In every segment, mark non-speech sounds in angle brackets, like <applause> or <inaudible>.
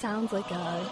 sounds like a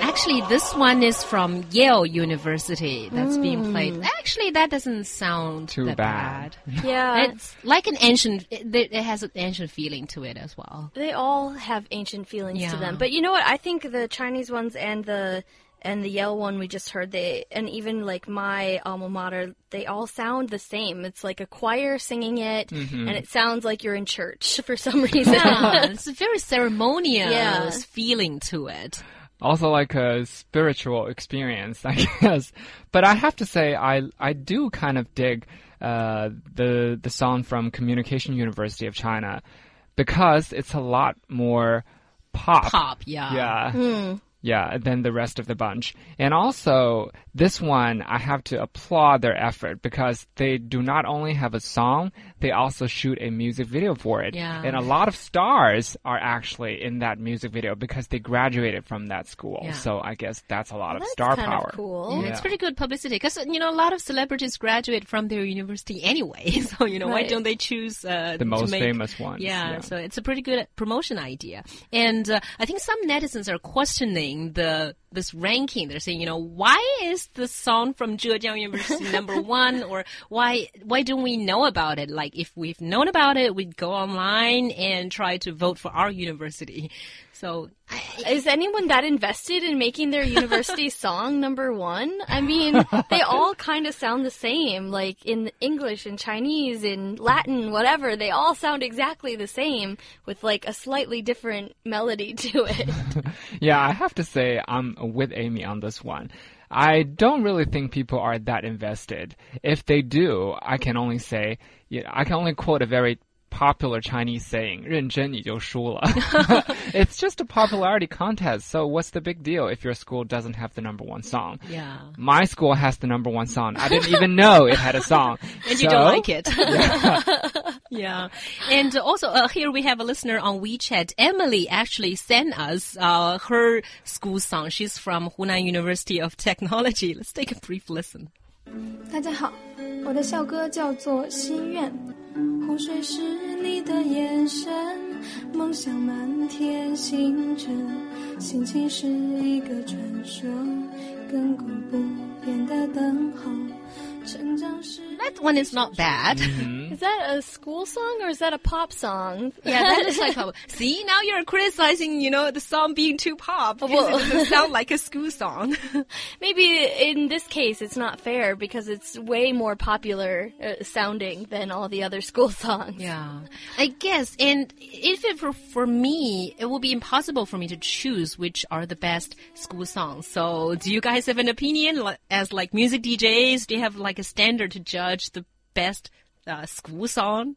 Actually, this one is from Yale University that's being hmm. played. Actually, that doesn't sound Too that bad. <laughs> yeah. It's like an ancient. It, it has an ancient feeling to it as well. They all have ancient feelings to them. But you know what? I think the Chinese ones and the and the Yale one we just heard, they and even like my alma mater, they all sound the same. It's like a choir singing it, and it sounds like you're in church <laughs> for some reason. Yeah, <laughs> it's a very ceremonious Yeah. feeling to it. also like a spiritual experience, <laughs> I guess. But I have to say, I I do kind of dig uh, the the song from Communication University of China because it's a lot more pop. Pop, yeah. Yeah. Yeah, than the rest of the bunch. And also, this one, I have to applaud their effort because they do not only have a song, they also shoot a music video for it. Yeah. And a lot of stars are actually in that music video because they graduated from that school. Yeah. So I guess that's a lot of That's star kind power. of cool. Yeah, It's pretty good publicity because you know a lot of celebrities graduate from their university anyway. <laughs> So you know why don't they choose uh, The most make- famous ones, Yeah, yeah. so it's a pretty good promotion idea. And uh, I think some netizens are questioning the this ranking. They're saying, you know, why is the song from Zhejiang University <laughs> number one, or why why don't we know about it? Like if we've known about it, we'd go online and try to vote for our university. So Is anyone that invested in making their university <laughs> song number one? I mean, they all kind of sound the same, like in English and Chinese, in Latin, whatever. They all sound exactly the same with like a slightly different melody <laughs> to it. <laughs> Yeah, I have to say I'm with Amy on this one. I don't really think people are that invested. If they do, I can only say, I can only quote a very popular Chinese saying, 认真你就输了. <laughs> it's just a popularity contest, so what's the big deal if your school doesn't have the number one song? yeah, My school has the number one song. I didn't even know it had a song. <laughs> and you So- don't like it. <laughs> Yeah. And also, uh, here we have a listener on WeChat. Emily actually sent us uh, her school song. She's from Hunan University of Technology. Let's take a brief listen. 大家好，我的校歌叫做《心愿》。洪水是 你的眼神，梦想满天星辰，心情是一个传说，亘古不变的等候，成长是。That one is not bad. Is that a school song or is that a pop song? Yeah, that is like <laughs> pop. See, now you're criticizing, you know, the song being too pop because Well- it doesn't sound like a <laughs> school song. <laughs> Maybe in this case it's not fair because it's way more popular uh, sounding than all the other school songs. Yeah, I guess. And if it were for me, it would be impossible for me to choose which are the best school songs. So, do you guys have an opinion as like music DJs? Do you have like a standard to judge the best uh, school song?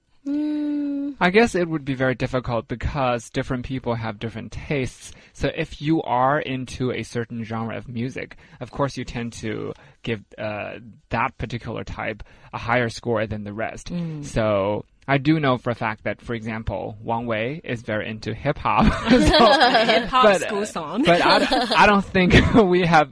I guess it would be very difficult because different people have different tastes. So if you are into a certain genre of music, of course you tend to give uh, that particular type a higher score than the rest. So I do know for a fact that, for example, Wang Wei is very into hip hop. <laughs> Hip hop But, school song. but I, I don't think <laughs> we have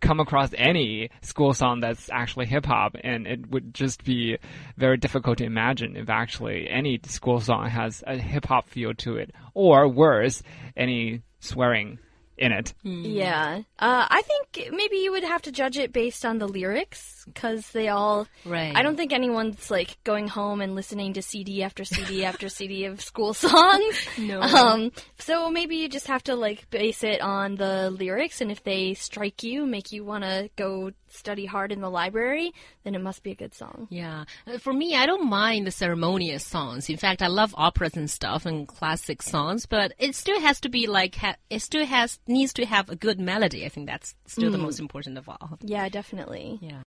come across any school song that's actually hip hop, and it would just be very difficult to imagine if actually any school song has a hip hop feel to it, or worse, any swearing in it. Yeah. Uh, I think maybe you would have to judge it based on the lyrics because they all. Right. I don't think anyone's like going home and listening to CD after CD <laughs> after CD of school songs. No. Um, so maybe you just have to like base it on the lyrics, and if they strike you, make you want to go study hard in the library, then it must be a good song. Yeah. Uh, For me, I don't mind the ceremonious songs. In fact, I love operas and stuff and classic songs, but it still has to be like, ha- it still has, needs to have a good melody. I think that's still the mm. most important of all. Yeah, definitely. Yeah.